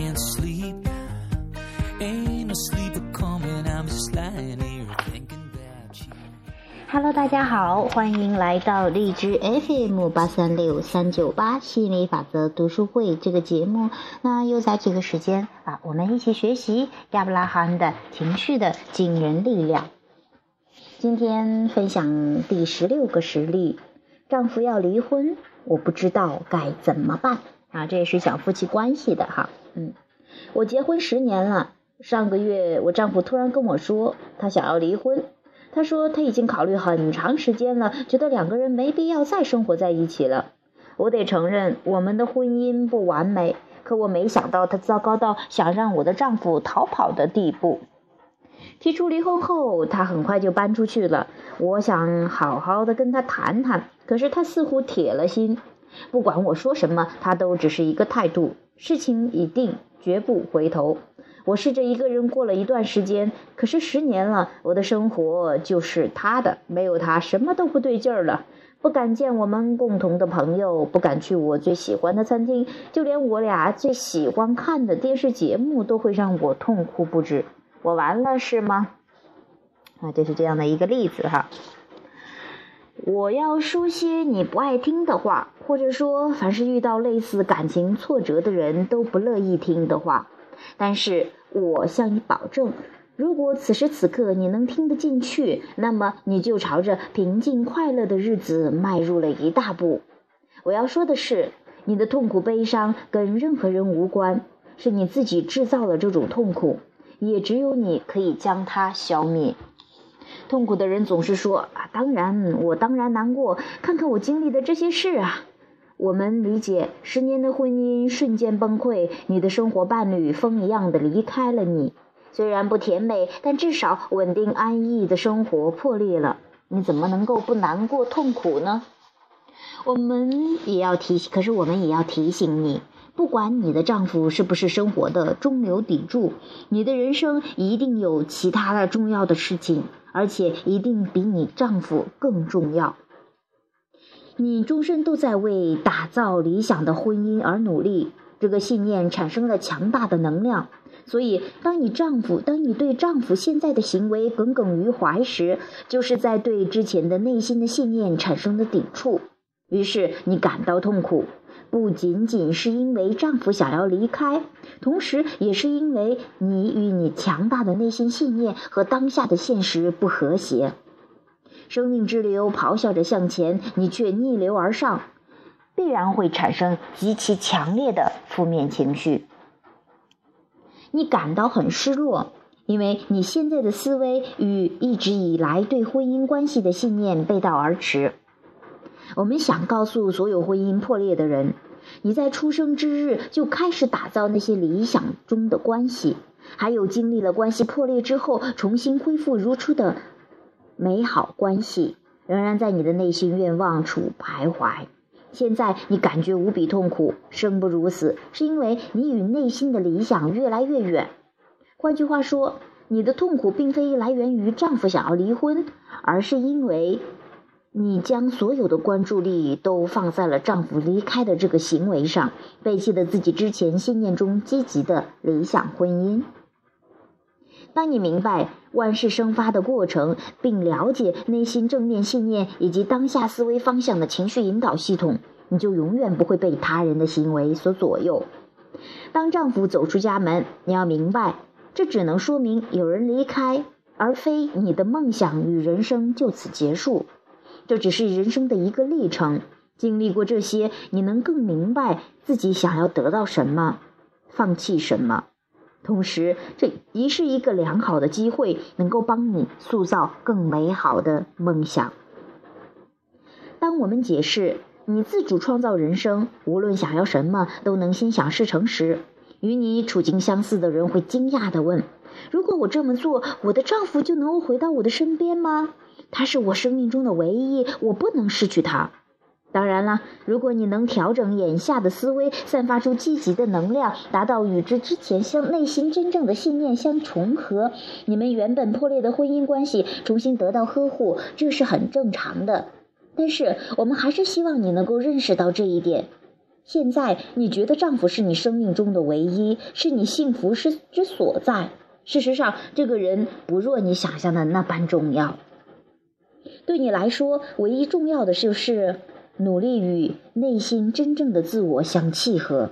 in sleep，in sleep coming, I'm just lying here thinking about you. Hello，大家好，欢迎来到荔枝 FM 八三六三九八吸引力法则读书会这个节目。那又在这个时间啊，我们一起学习亚伯拉罕的情绪的惊人力量。今天分享第十六个实例：丈夫要离婚，我不知道该怎么办啊！这也是讲夫妻关系的哈。嗯，我结婚十年了，上个月我丈夫突然跟我说，他想要离婚。他说他已经考虑很长时间了，觉得两个人没必要再生活在一起了。我得承认，我们的婚姻不完美，可我没想到他糟糕到想让我的丈夫逃跑的地步。提出离婚后，他很快就搬出去了。我想好好的跟他谈谈，可是他似乎铁了心，不管我说什么，他都只是一个态度。事情已定，绝不回头。我试着一个人过了一段时间，可是十年了，我的生活就是他的，没有他什么都不对劲儿了。不敢见我们共同的朋友，不敢去我最喜欢的餐厅，就连我俩最喜欢看的电视节目都会让我痛哭不止。我完了是吗？啊，这是这样的一个例子哈。我要说些你不爱听的话，或者说，凡是遇到类似感情挫折的人都不乐意听的话。但是我向你保证，如果此时此刻你能听得进去，那么你就朝着平静快乐的日子迈入了一大步。我要说的是，你的痛苦悲伤跟任何人无关，是你自己制造了这种痛苦，也只有你可以将它消灭。痛苦的人总是说啊，当然，我当然难过，看看我经历的这些事啊。我们理解，十年的婚姻瞬间崩溃，你的生活伴侣风一样的离开了你。虽然不甜美，但至少稳定安逸的生活破裂了。你怎么能够不难过痛苦呢？我们也要提醒，可是我们也要提醒你，不管你的丈夫是不是生活的中流砥柱，你的人生一定有其他的重要的事情，而且一定比你丈夫更重要。你终身都在为打造理想的婚姻而努力，这个信念产生了强大的能量。所以，当你丈夫，当你对丈夫现在的行为耿耿于怀时，就是在对之前的内心的信念产生了抵触。于是，你感到痛苦，不仅仅是因为丈夫想要离开，同时也是因为你与你强大的内心信念和当下的现实不和谐。生命之流咆哮着向前，你却逆流而上，必然会产生极其强烈的负面情绪。你感到很失落，因为你现在的思维与一直以来对婚姻关系的信念背道而驰。我们想告诉所有婚姻破裂的人：你在出生之日就开始打造那些理想中的关系，还有经历了关系破裂之后重新恢复如初的。美好关系仍然在你的内心愿望处徘徊。现在你感觉无比痛苦，生不如死，是因为你与内心的理想越来越远。换句话说，你的痛苦并非来源于丈夫想要离婚，而是因为你将所有的关注力都放在了丈夫离开的这个行为上，背弃了自己之前信念中积极的理想婚姻。当你明白万事生发的过程，并了解内心正面信念以及当下思维方向的情绪引导系统，你就永远不会被他人的行为所左右。当丈夫走出家门，你要明白，这只能说明有人离开，而非你的梦想与人生就此结束。这只是人生的一个历程。经历过这些，你能更明白自己想要得到什么，放弃什么。同时，这也是一个良好的机会，能够帮你塑造更美好的梦想。当我们解释你自主创造人生，无论想要什么都能心想事成时，与你处境相似的人会惊讶地问：“如果我这么做，我的丈夫就能够回到我的身边吗？他是我生命中的唯一，我不能失去他。”当然了，如果你能调整眼下的思维，散发出积极的能量，达到与之之前相内心真正的信念相重合，你们原本破裂的婚姻关系重新得到呵护，这是很正常的。但是，我们还是希望你能够认识到这一点：现在你觉得丈夫是你生命中的唯一，是你幸福之之所在。事实上，这个人不若你想象的那般重要。对你来说，唯一重要的就是努力与内心真正的自我相契合。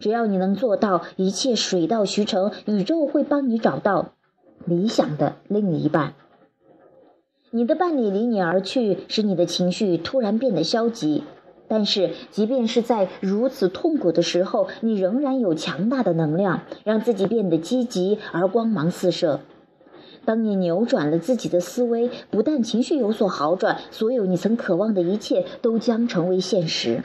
只要你能做到，一切水到渠成，宇宙会帮你找到理想的另一半。你的伴侣离你而去，使你的情绪突然变得消极。但是，即便是在如此痛苦的时候，你仍然有强大的能量，让自己变得积极而光芒四射。当你扭转了自己的思维，不但情绪有所好转，所有你曾渴望的一切都将成为现实。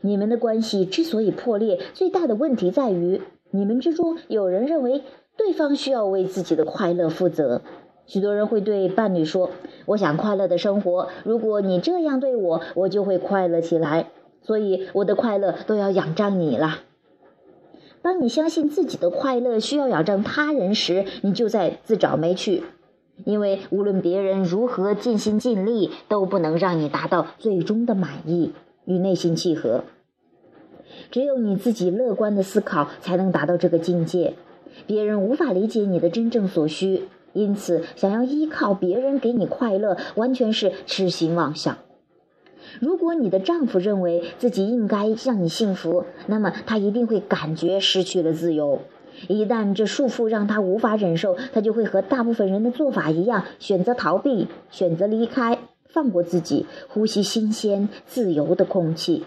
你们的关系之所以破裂，最大的问题在于你们之中有人认为对方需要为自己的快乐负责。许多人会对伴侣说：“我想快乐的生活，如果你这样对我，我就会快乐起来。所以我的快乐都要仰仗你了。”当你相信自己的快乐需要仰仗他人时，你就在自找没趣，因为无论别人如何尽心尽力，都不能让你达到最终的满意与内心契合。只有你自己乐观的思考，才能达到这个境界。别人无法理解你的真正所需。因此，想要依靠别人给你快乐，完全是痴心妄想。如果你的丈夫认为自己应该让你幸福，那么他一定会感觉失去了自由。一旦这束缚让他无法忍受，他就会和大部分人的做法一样，选择逃避，选择离开，放过自己，呼吸新鲜、自由的空气。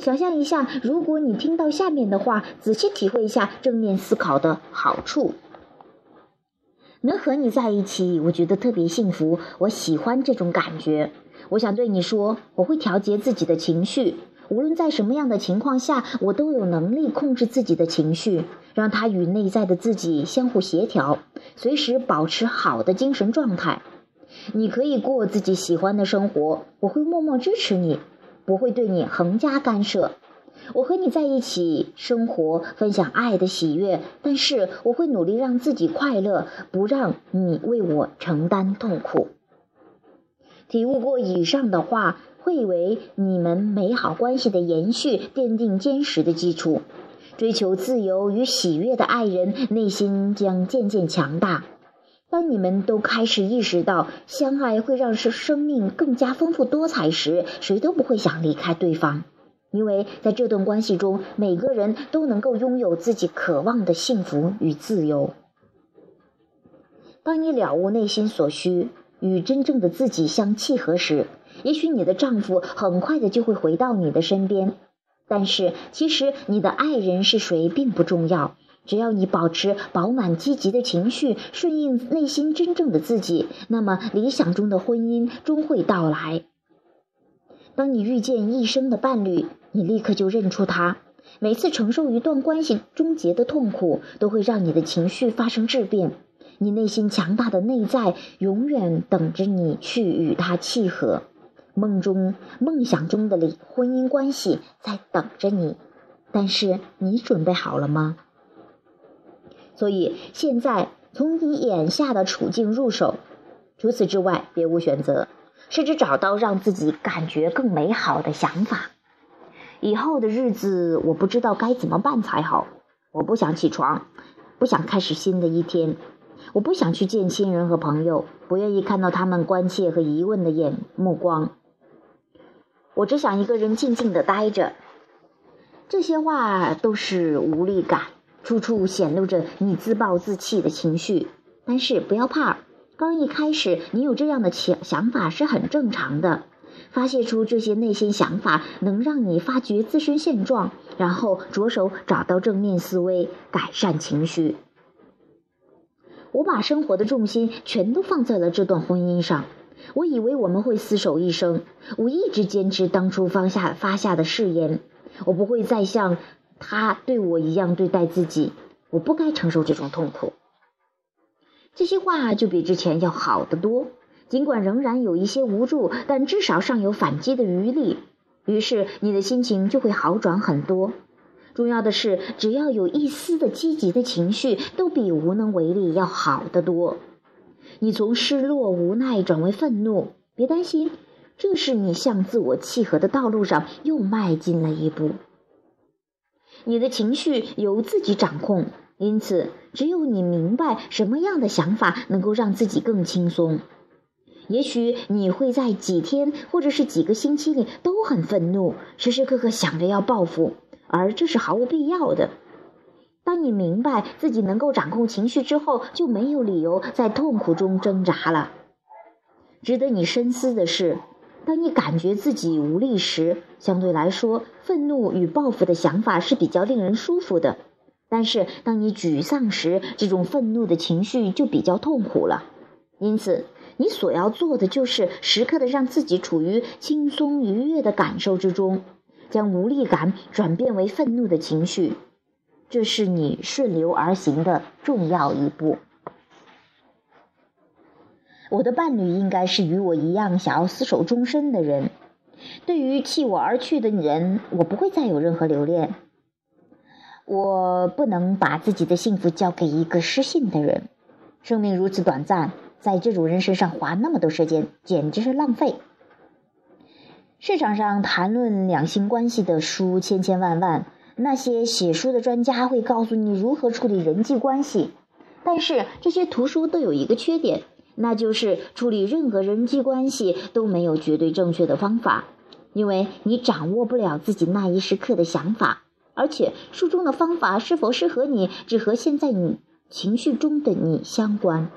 想象一下，如果你听到下面的话，仔细体会一下正面思考的好处。能和你在一起，我觉得特别幸福。我喜欢这种感觉。我想对你说，我会调节自己的情绪。无论在什么样的情况下，我都有能力控制自己的情绪，让它与内在的自己相互协调，随时保持好的精神状态。你可以过自己喜欢的生活，我会默默支持你，不会对你横加干涉。我和你在一起生活，分享爱的喜悦，但是我会努力让自己快乐，不让你为我承担痛苦。体悟过以上的话，会为你们美好关系的延续奠定坚实的基础。追求自由与喜悦的爱人，内心将渐渐强大。当你们都开始意识到相爱会让生生命更加丰富多彩时，谁都不会想离开对方。因为在这段关系中，每个人都能够拥有自己渴望的幸福与自由。当你了悟内心所需，与真正的自己相契合时，也许你的丈夫很快的就会回到你的身边。但是，其实你的爱人是谁并不重要，只要你保持饱满积极的情绪，顺应内心真正的自己，那么理想中的婚姻终会到来。当你遇见一生的伴侣，你立刻就认出他。每次承受一段关系终结的痛苦，都会让你的情绪发生质变。你内心强大的内在永远等着你去与他契合。梦中、梦想中的里婚姻关系在等着你，但是你准备好了吗？所以现在从你眼下的处境入手，除此之外别无选择。试着找到让自己感觉更美好的想法。以后的日子，我不知道该怎么办才好。我不想起床，不想开始新的一天。我不想去见亲人和朋友，不愿意看到他们关切和疑问的眼目光。我只想一个人静静的待着。这些话都是无力感，处处显露着你自暴自弃的情绪。但是不要怕。刚一开始，你有这样的想想法是很正常的。发泄出这些内心想法，能让你发觉自身现状，然后着手找到正面思维，改善情绪。我把生活的重心全都放在了这段婚姻上。我以为我们会厮守一生，我一直坚持当初放下发下的誓言。我不会再像他对我一样对待自己，我不该承受这种痛苦。这些话就比之前要好得多，尽管仍然有一些无助，但至少尚有反击的余力。于是你的心情就会好转很多。重要的是，只要有一丝的积极的情绪，都比无能为力要好得多。你从失落、无奈转为愤怒，别担心，这是你向自我契合的道路上又迈进了一步。你的情绪由自己掌控，因此只有你明白什么样的想法能够让自己更轻松。也许你会在几天或者是几个星期里都很愤怒，时时刻刻想着要报复，而这是毫无必要的。当你明白自己能够掌控情绪之后，就没有理由在痛苦中挣扎了。值得你深思的是，当你感觉自己无力时，相对来说，愤怒与报复的想法是比较令人舒服的；但是，当你沮丧时，这种愤怒的情绪就比较痛苦了。因此，你所要做的就是时刻的让自己处于轻松愉悦的感受之中，将无力感转变为愤怒的情绪。这是你顺流而行的重要一步。我的伴侣应该是与我一样想要厮守终身的人。对于弃我而去的人，我不会再有任何留恋。我不能把自己的幸福交给一个失信的人。生命如此短暂，在这种人身上花那么多时间，简直是浪费。市场上谈论两性关系的书千千万万。那些写书的专家会告诉你如何处理人际关系，但是这些图书都有一个缺点，那就是处理任何人际关系都没有绝对正确的方法，因为你掌握不了自己那一时刻的想法，而且书中的方法是否适合你，只和现在你情绪中的你相关。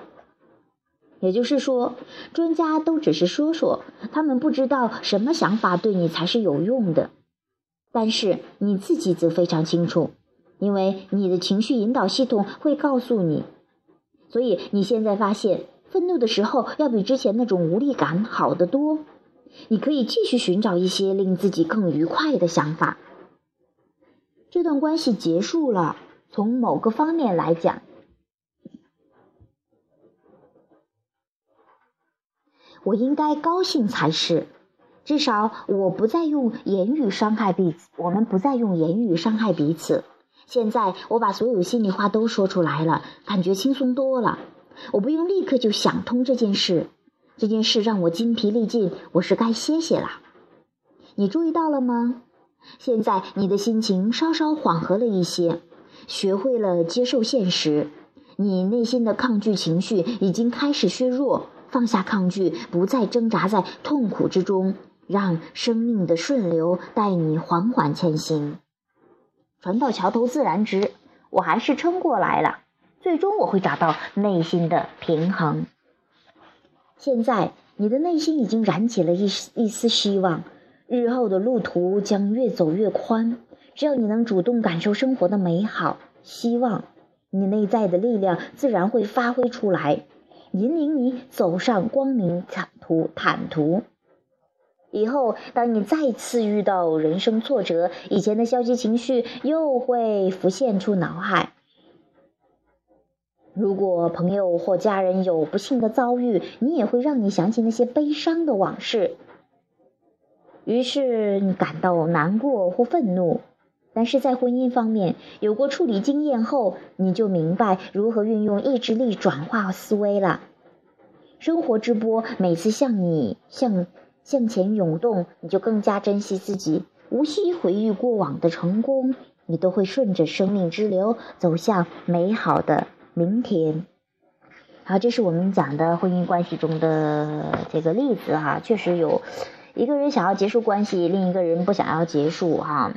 也就是说，专家都只是说说，他们不知道什么想法对你才是有用的。但是你自己则非常清楚，因为你的情绪引导系统会告诉你，所以你现在发现愤怒的时候要比之前那种无力感好得多。你可以继续寻找一些令自己更愉快的想法。这段关系结束了，从某个方面来讲，我应该高兴才是。至少我不再用言语伤害彼此，我们不再用言语伤害彼此。现在我把所有心里话都说出来了，感觉轻松多了。我不用立刻就想通这件事，这件事让我筋疲力尽，我是该歇歇了。你注意到了吗？现在你的心情稍稍缓和了一些，学会了接受现实，你内心的抗拒情绪已经开始削弱，放下抗拒，不再挣扎在痛苦之中。让生命的顺流带你缓缓前行，船到桥头自然直。我还是撑过来了，最终我会找到内心的平衡。现在你的内心已经燃起了一一丝希望，日后的路途将越走越宽。只要你能主动感受生活的美好，希望你内在的力量自然会发挥出来，引领你走上光明坦途。坦途。以后，当你再次遇到人生挫折，以前的消极情绪又会浮现出脑海。如果朋友或家人有不幸的遭遇，你也会让你想起那些悲伤的往事，于是你感到难过或愤怒。但是在婚姻方面，有过处理经验后，你就明白如何运用意志力转化思维了。生活之波每次向你向。向前涌动，你就更加珍惜自己，无需回忆过往的成功，你都会顺着生命之流走向美好的明天。好，这是我们讲的婚姻关系中的这个例子哈，确实有一个人想要结束关系，另一个人不想要结束哈。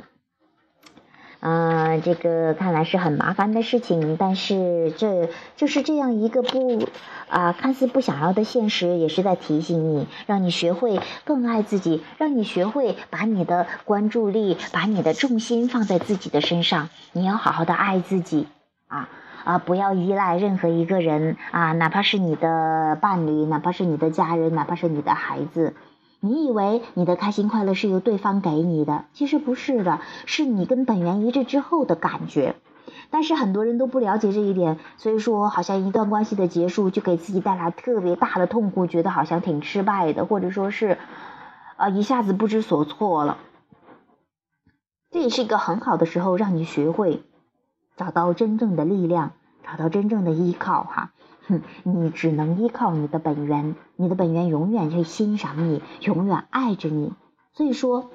嗯，这个看来是很麻烦的事情，但是这就是这样一个不啊，看似不想要的现实，也是在提醒你，让你学会更爱自己，让你学会把你的关注力、把你的重心放在自己的身上。你要好好的爱自己啊啊，不要依赖任何一个人啊，哪怕是你的伴侣，哪怕是你的家人，哪怕是你的孩子。你以为你的开心快乐是由对方给你的，其实不是的，是你跟本源一致之后的感觉。但是很多人都不了解这一点，所以说好像一段关系的结束就给自己带来特别大的痛苦，觉得好像挺失败的，或者说是，呃，一下子不知所措了。这也是一个很好的时候，让你学会找到真正的力量，找到真正的依靠哈。哼，你只能依靠你的本源，你的本源永远会欣赏你，永远爱着你。所以说，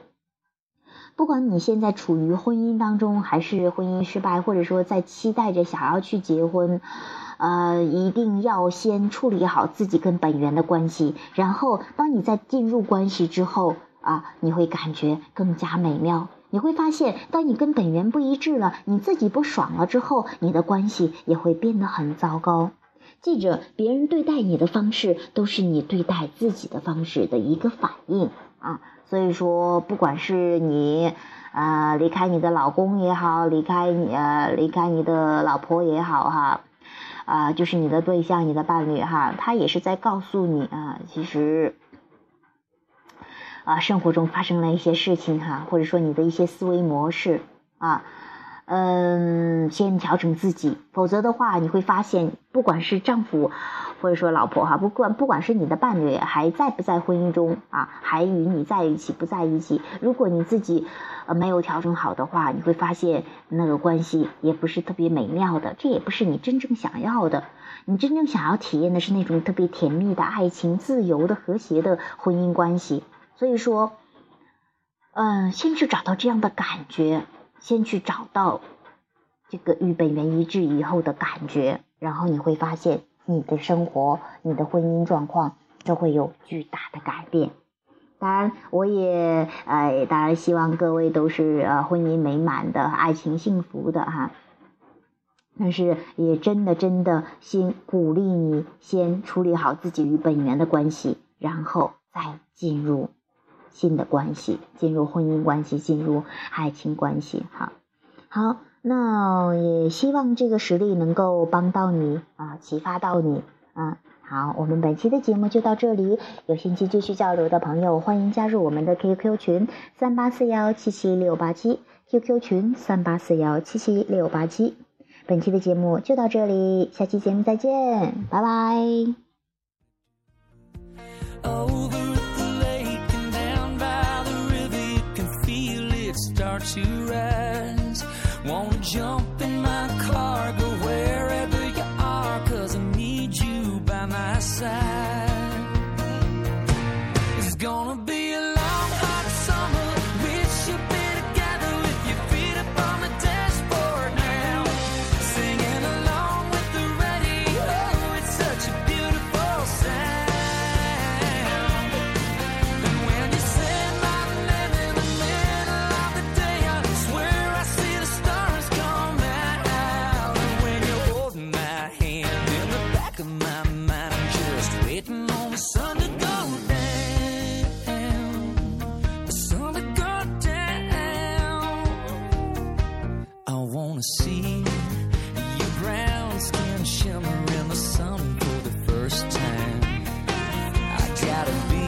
不管你现在处于婚姻当中，还是婚姻失败，或者说在期待着想要去结婚，呃，一定要先处理好自己跟本源的关系，然后当你在进入关系之后啊，你会感觉更加美妙。你会发现，当你跟本源不一致了，你自己不爽了之后，你的关系也会变得很糟糕。记着，别人对待你的方式，都是你对待自己的方式的一个反应啊。所以说，不管是你，呃，离开你的老公也好，离开你呃，离开你的老婆也好，哈，啊，就是你的对象、你的伴侣哈，他也是在告诉你啊，其实。啊，生活中发生了一些事情哈，或者说你的一些思维模式啊，嗯，先调整自己，否则的话，你会发现，不管是丈夫或者说老婆哈，不管不管是你的伴侣还在不在婚姻中啊，还与你在一起不在一起，如果你自己呃没有调整好的话，你会发现那个关系也不是特别美妙的，这也不是你真正想要的。你真正想要体验的是那种特别甜蜜的爱情、自由的、和谐的婚姻关系。所以说，嗯，先去找到这样的感觉，先去找到这个与本源一致以后的感觉，然后你会发现你的生活、你的婚姻状况都会有巨大的改变。当然，我也呃，当然希望各位都是呃婚姻美满的、爱情幸福的哈。但是也真的真的先鼓励你先处理好自己与本源的关系，然后再进入。新的关系，进入婚姻关系，进入爱情关系，哈，好，那也希望这个实力能够帮到你啊，启发到你啊。好，我们本期的节目就到这里，有兴趣继续交流的朋友，欢迎加入我们的 QQ 群三八四幺七七六八七，QQ 群三八四幺七七六八七。本期的节目就到这里，下期节目再见，拜拜。To rise. Wanna jump to see your brown skin shimmer in the sun for the first time. I gotta be.